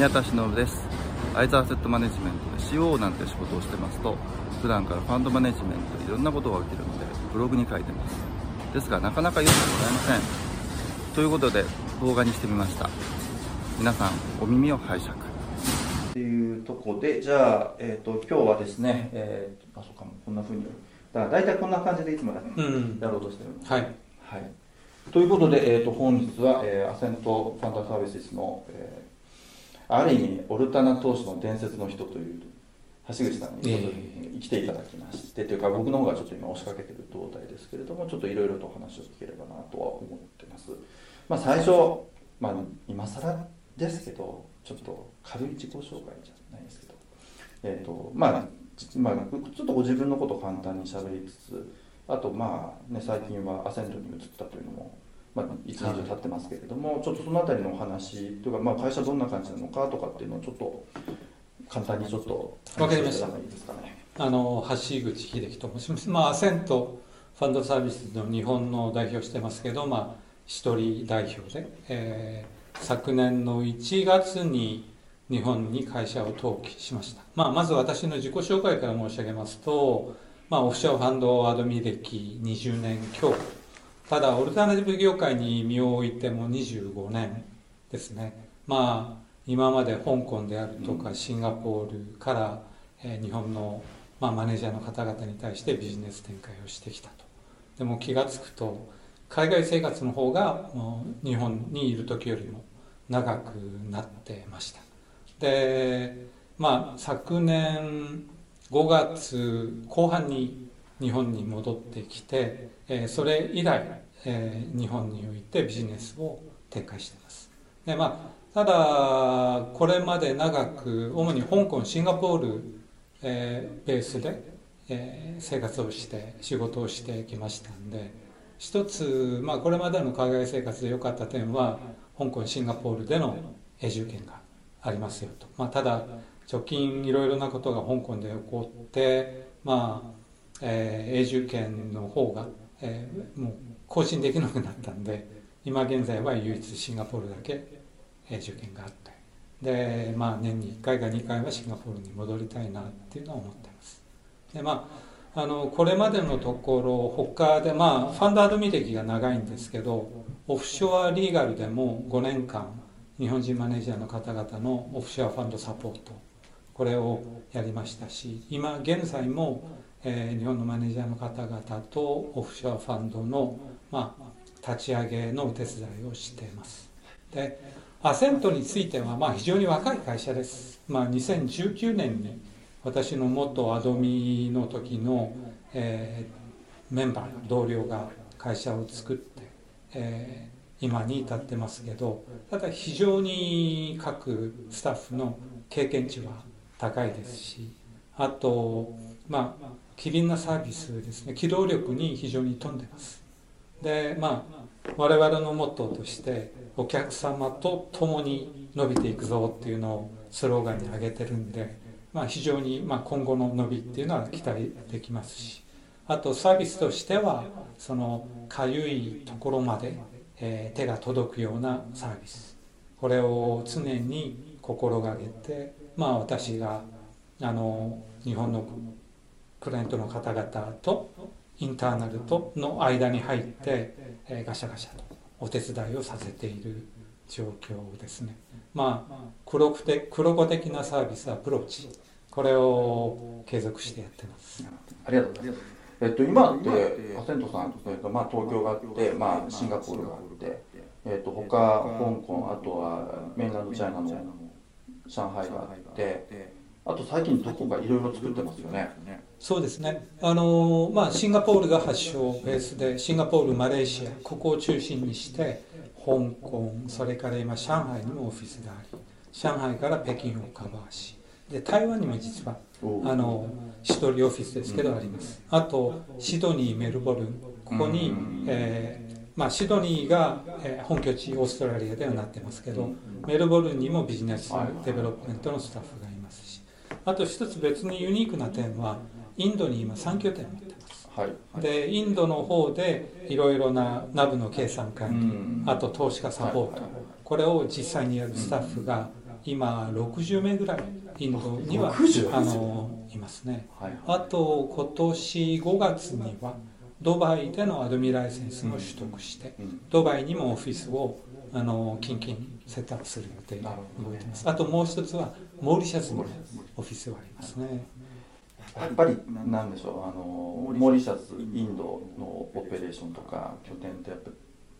宮田忍です。アイザーセットマネジメントで CO なんて仕事をしてますと普段からファンドマネジメントでいろんなことが起きるのでブログに書いてます。ですがなかなか読んでもらえません。ということで動画にしてみました。皆さんお耳を拝借。っていうとこでじゃあ、えーと、今日はですね、えー、あそうかもこんなふうに。だから大体こんな感じでいつもや,、やろうとしてるんです、はい、はい、ということで、えーと、本日は、えー、アセントファンダサービスの、えー、ある意味オルタナ投資の伝説の人という橋口さんにちょっと来ていただきまして、えー、というか僕の方がちょっと今押しかけてる状態ですけれどもちょっといろいろとお話を聞ければなとは思ってます、まあ、最初、まあ、今更ですけどちょっと軽い自己紹介じゃないですけど、えーとまあまあ、ちょっとご自分のことを簡単にしゃべりつつあとまあね最近はアセントに移ったというのも、まあ、いつ以上経ってますけれども、はい、ちょっとその辺りのお話というか、まあ、会社どんな感じなのかとかっていうのをちょっと簡単にちょっとわかりました。いいですかね。あの橋口秀樹と申します、まあ、アセントファンドサービスの日本の代表してますけど、まあ、一人代表で、えー、昨年の1月に日本に会社を登記しました、まあ、まず私の自己紹介から申し上げますとまあ、オフショアファンドアドミ歴20年強ただオルタナティブ業界に身を置いても25年ですね。まあ今まで香港であるとかシンガポールから、えー、日本の、まあ、マネージャーの方々に対してビジネス展開をしてきたと。でも気が付くと海外生活の方がもう日本にいる時よりも長くなってました。でまあ昨年5月後半に日本に戻ってきて、えそれ以来、え日本においてビジネスを展開しています。で、まあ、ただこれまで長く主に香港シンガポール、えベースで、え生活をして仕事をしてきましたんで一つ、まあ、これまでの海外生活で良かった点は香港シンガポールでの永住権がありますよと、まあ、ただ直近いろいろなことが香港で起こってまあ、えー、永住権の方が、えー、もう更新できなくなったんで今現在は唯一シンガポールだけ永住権があって。でまあ年に1回か2回はシンガポールに戻りたいなっていうのは思ってます。でまああのこれまでのところ他でまあファンドアドミ歴が長いんですけどオフショアリーガルでも5年間日本人マネージャーの方々のオフショアファンドサポートこれをやりましたし今現在も、えー、日本のマネージャーの方々とオフショアファンドの、まあ、立ち上げのお手伝いをしています。でアセントについては、まあ、非常に若い会社です、まあ、2019年に私の元アドミの時の、えー、メンバー同僚が会社を作って、えー、今に至ってますけどただ非常に各スタッフの経験値は高いですしあとまあ機敏なサービスですね。機動力に非常に富んでます。でまあ我々のモットーとしてお客様と共に伸びていくぞっていうのをスローガンに挙げてるんで、まあ、非常にまあ今後の伸びっていうのは期待できますしあとサービスとしてはそのかゆいところまで、えー、手が届くようなサービス。これを常に心がけてまあ、私があの日本のクライアントの方々とインターナルとの間に入って、えー、ガシャガシャとお手伝いをさせている状況ですね。まあ黒くて黒子的なサービスアプローチこれを継続してやってます。ありがとうございます。えっと今ってアセントさんえっとまあ東京があってまあシンガポールがあってえっと他香港あとはメインランドチャイナの上海があってあと最近どこかいろいろ作ってますよね。そうですね。あの、まあ、シンガポールが発祥ベースでシンガポールマレーシアここを中心にして香港それから今上海にもオフィスがあり上海から北京をカバーしで台湾にも実はあの一人オフィスですけどあります、あとシドニーメルボルンここに、えーまあ、シドニーが、えー、本拠地オーストラリアではなってますけど、メルボルンにも business development のスタッフがあと一つ別にユニークな点はインドに今3拠点持ってます、はい。はい、でインドの方でいろいろな NAV の計算管理、あと投資家サポート。これを実際にやるスタッフが今60名ぐらいインドにはあのいますね、はい、あと今年5月にはドバイでのアドミライセンスも取得して、ドバイにもオフィスをあの近々セットアップする予定で動いてます。あともう一つはモーリシャスにオフィスがありますね。やっぱりなんでしょうあのモーリシャスインドのオペレーションとか拠点ってやっぱ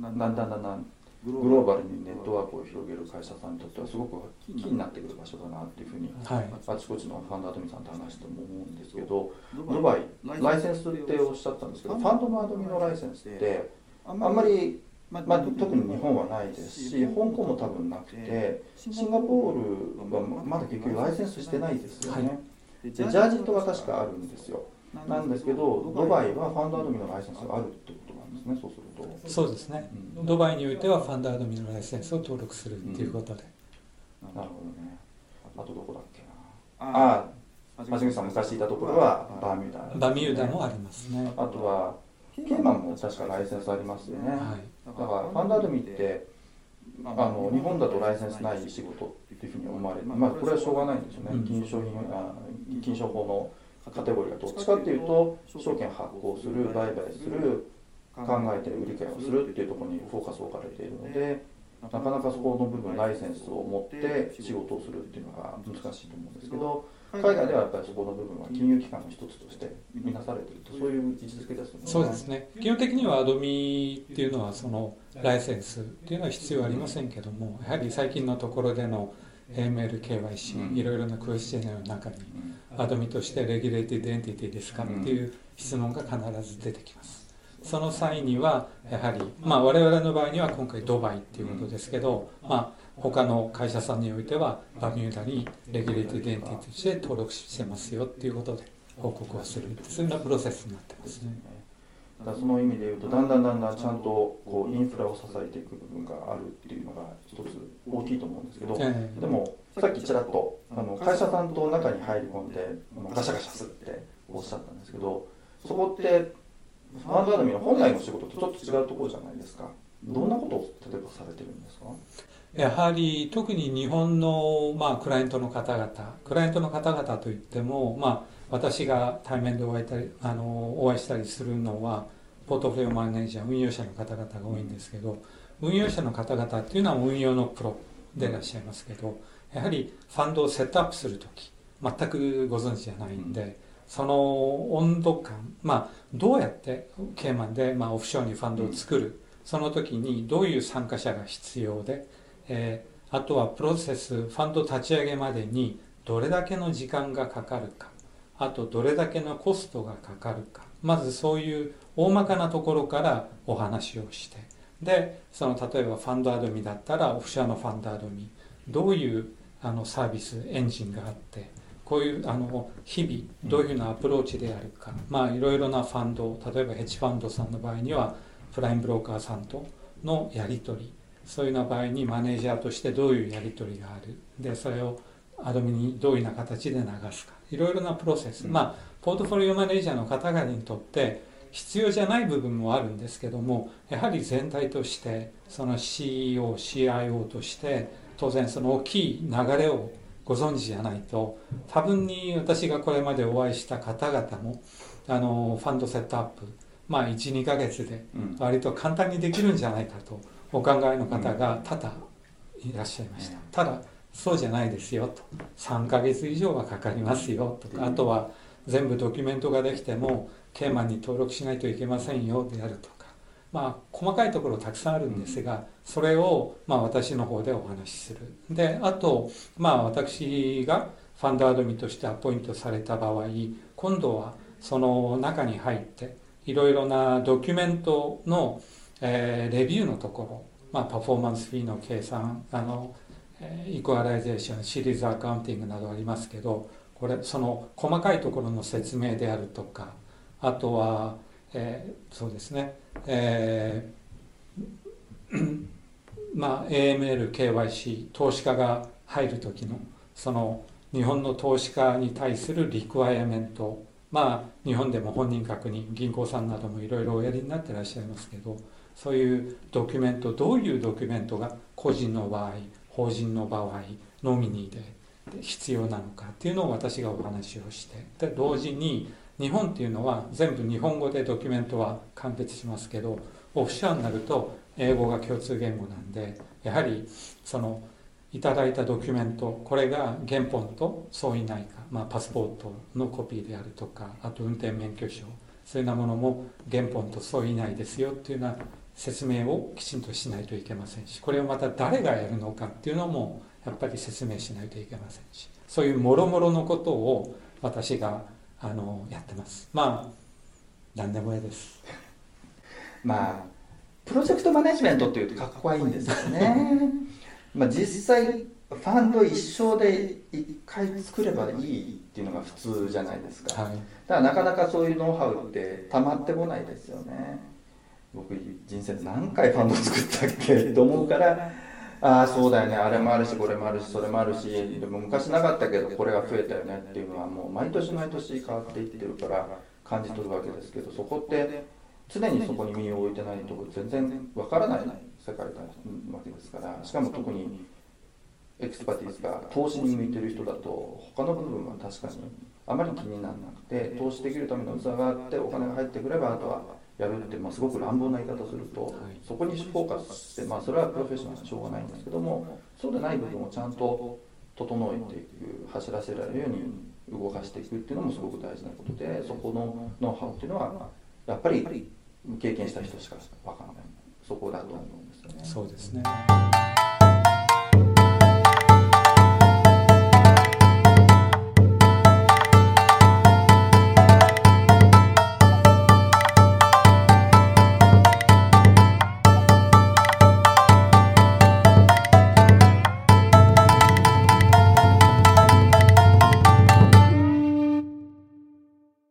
だんだんだんだんグローバルにネットワークを広げる会社さんにとってはすごくキーになってくる場所だなっていうふうに、はい、あちこちのファンドアドミさんと話しても思うんですけどドバイライセンスっておっしゃったんですけどファンドのアドミのライセンスってあんまりまあ、特に日本はないですし香港も多分なくてシンガポールはまだ結局ライセンスしてないですよね、はい、でジャージットは確かあるんですよ。なんですけどドバイ。はファンドアドミのライセンスがあるってことなんですねそうすると。そうですね、うん、ドバイにおいてはファンドアドミのライセンスを登録するっていうことで、うん、なるほどね。あとどこだっけな。ああ橋口さん昔いたところはバーミューダ、バーミューダもありますね。あとはケーマンも確かライセンスありますよね、はい、だからファンドアドミってあの日本だとライセンスない仕事っていうふうに思われる、まあ、これはしょうがないんですよね、金商品あ金商法のカテゴリーがどっちかっていうと証券発行する売買する考えて売り買いをするっていうところにフォーカスを置かれているのでなかなかそこの部分ライセンスを持って仕事をするっていうのが難しいと思うんですけど海外ではやっぱりそこの部分は金融機関の一つとして見なされているとそういう位置づけですよね。そうですね。基本的にはアドミっていうのはそのライセンスっていうのは必要ありませんけどもやはり最近のところでの AML、KYC、いろいろなクエスチョンの中に、アドミとして regulated entity ですかっていう質問が必ず出てきます。その際には、やはり、まあ、我々の場合には今回ドバイっていうことですけど、まあ、他の会社さんにおいては、バミューダに regulated entity として登録してますよっていうことで報告をする、そういうようなプロセスになってますね。だその意味でいうとだんだんだんだんちゃんとこうインフラを支えていく部分があるっていうのが一つ大きいと思うんですけど、えー、でもさっきちらっとあの会社さんと中に入り込んでガシャガシャするっておっしゃったんですけどそこってファンドアドミの本来の仕事とちょっと違うところじゃないですか。どんなことを例えばされてるんですか？やはり特に日本の、まあ、クライアントの方々クライアントの方々といっても、まあ、私が対面でお会いたりあのお会いしたりするのはポートフォリオマネージャー運用者の方々が多いんですけど運用者の方々っていうのは運用のプロでいらっしゃいますけどやはりファンドをセットアップする時全くご存知じゃないんで、その温度感まあどうやってケーマンで、まあ、オフショアにファンドを作る、その時にどういう参加者が必要で、えー、あとはプロセスファンド立ち上げまでにどれだけの時間がかかるか。あとどれだけのコストがかかるか。まずそういう大まかなところからお話をして。でその例えばファンドアドミだったらオフショアのファンドアドミ。どういうあのサービスエンジンがあって。こういうあの日々どういうふうなアプローチであるか、まあいろいろなファンド例えばヘッジファンドさんの場合にはプライムブローカーさんとのやり取り。そういうような場合にマネージャーとしてどういうやり取りがある？でそれをアドミにどういうような形で流すか？いろいろなプロセス、まあポートフォリオマネージャーの方々にとって必要じゃない部分もあるんですけどもやはり全体としてその CEO、CIO として当然その大きい流れをご存知じゃないと多分に私がこれまでお会いした方々もあのファンドセットアップまあ12ヶ月で割と簡単にできるんじゃないかとお考えの方が多々いらっしゃいました。ただそうじゃないですよと。3ヶ月以上はかかりますよとか。あとは全部ドキュメントができてもケーマンに登録しないといけませんよであるとか。まあ細かいところたくさんあるんですがそれをまあ私の方でお話しする。であとまあ私がファンドアドミとしてアポイントされた場合今度はその中に入っていろいろなドキュメントの、えー、レビューのところ、まあ、 performance fee の計算あの equalization series accounting などありますけどこれその細かいところの説明であるとかあとは、えー、そうですね、えー、まあ AML、KYC 投資家が入る時のその日本の投資家に対する requirementまあ日本でも本人確認銀行さんなどもいろいろおやりになってらっしゃいますけどそういうドキュメントどういうドキュメントが個人の場合法人の場合ノミニーで必要なのかっていうのを私がお話をしてで同時に日本っていうのは全部日本語でドキュメントは完結しますけどオフショアになると英語が共通言語なんでやはりそのいただいたドキュメントこれが原本と相違ないか、まあ、パスポートのコピーであるとかあと運転免許証そういうようなものも原本と相違ないですよっていうような説明をきちんとしないといけませんしこれをまた誰がやるのかっていうのもやっぱり説明しないといけませんしそういうもろもろのことを私があのやってます。まあ何でもいいです。まあプロジェクトマネジメントっていうとかっこいいんですよね。まあ実際ファンド一生で一回作ればいいっていうのが普通じゃないですか、はい、だからなかなかそういうノウハウってたまってこないですよね僕人生で何回ファンド作ったっけ？と思うからああそうだよね。あれもあるしこれもあるしそれもあるしでも昔なかったけどこれが増えたよねっていうのはもう毎年毎年変わっていってるから感じ取るわけですけどそこって常にそこに身を置いてないと全然わからない世界なわけですからしかも特に expertise が投資に向いてる人だと他の部分は確かにあまり気にならなくて投資できるための器があってお金が入ってくればあとはやるって、まあ、すごく乱暴な言い方すると、そこにフォーカスして、まあ、それはプロフェッショナルはしょうがないんですけどもそうでない部分をちゃんと整えていく走らせられるように動かしていくっていうのもすごく大事なことでそこのノウハウっていうのはやっぱり経験した人しか分からない。そこだと思うんですよね。そうですね